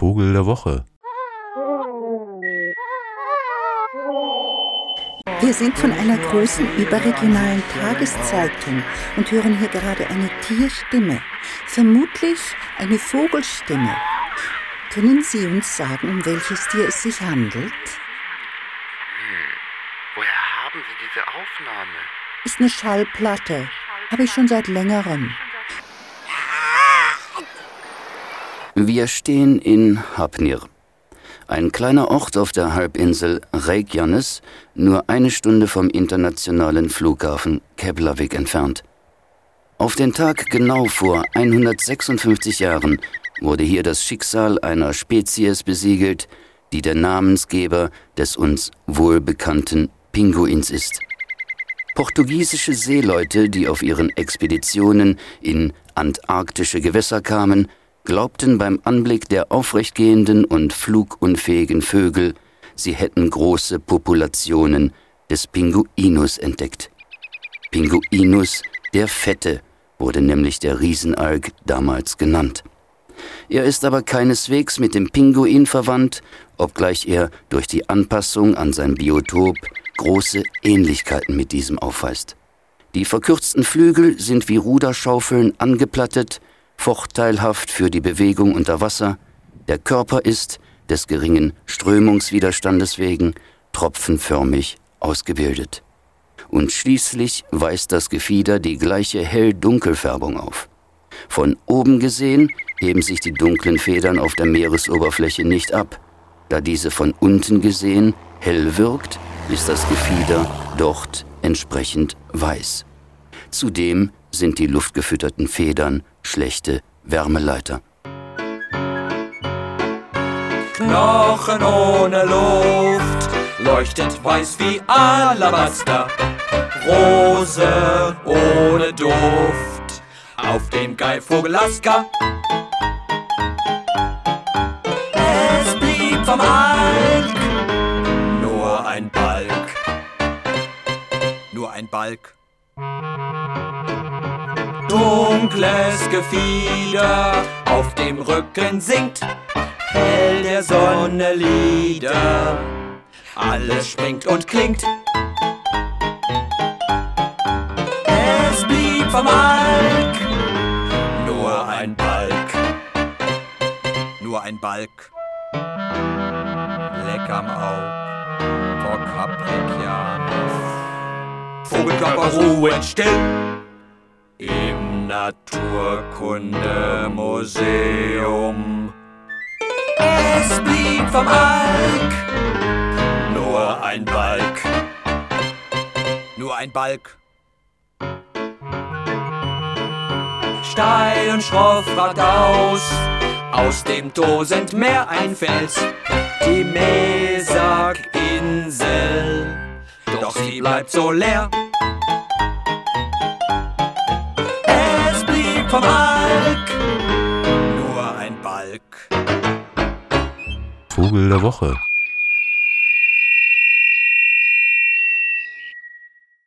Vogel der Woche. Wir sind von einer großen überregionalen Tageszeitung und hören hier gerade eine Tierstimme, vermutlich eine Vogelstimme. Können Sie uns sagen, um welches Tier es sich handelt? Hm. Woher haben Sie diese Aufnahme? Ist eine Schallplatte. Habe ich schon seit längerem. Wir stehen in Hapnir, ein kleiner Ort auf der Halbinsel Reykjanes, nur eine Stunde vom internationalen Flughafen Keflavik entfernt. Auf den Tag genau vor 156 Jahren wurde hier das Schicksal einer Spezies besiegelt, die der Namensgeber des uns wohlbekannten Pinguins ist. Portugiesische Seeleute, die auf ihren Expeditionen in antarktische Gewässer kamen, glaubten beim Anblick der aufrechtgehenden und flugunfähigen Vögel, sie hätten große Populationen des Pinguinus entdeckt. Pinguinus, der Fette, wurde nämlich der Riesenalg damals genannt. Er ist aber keineswegs mit dem Pinguin verwandt, obgleich er durch die Anpassung an sein Biotop große Ähnlichkeiten mit diesem aufweist. Die verkürzten Flügel sind wie Ruderschaufeln angeplattet, vorteilhaft für die Bewegung unter Wasser, der Körper ist, des geringen Strömungswiderstandes wegen, tropfenförmig ausgebildet. Und schließlich weist das Gefieder die gleiche hell-dunkelfärbung auf. Von oben gesehen heben sich die dunklen Federn auf der Meeresoberfläche nicht ab. Da diese von unten gesehen hell wirkt, ist das Gefieder dort entsprechend weiß. Zudem sind die luftgefütterten Federn schlechte Wärmeleiter. Knochen ohne Luft, leuchtet weiß wie Alabaster. Rose ohne Duft, auf dem Geifvogel Alaska. Es blieb vom Alk nur ein Balk, nur ein Balk dunkles Gefieder auf dem Rücken singt hell der Sonne Lieder. Alles springt und klingt. Es blieb vom Alk nur ein Balk, nur ein Balk. Leck am Aug vor Capricornus. Vogelkörper ruhend still Naturkundemuseum. Es blieb vom Alk nur ein Balk, nur ein Balk. Steil und schroff aus, aus dem tosend Meer ein Fels, die Mesakinsel, doch sie bleibt so leer. Vom Balk. Nur ein Balk. Vogel der Woche.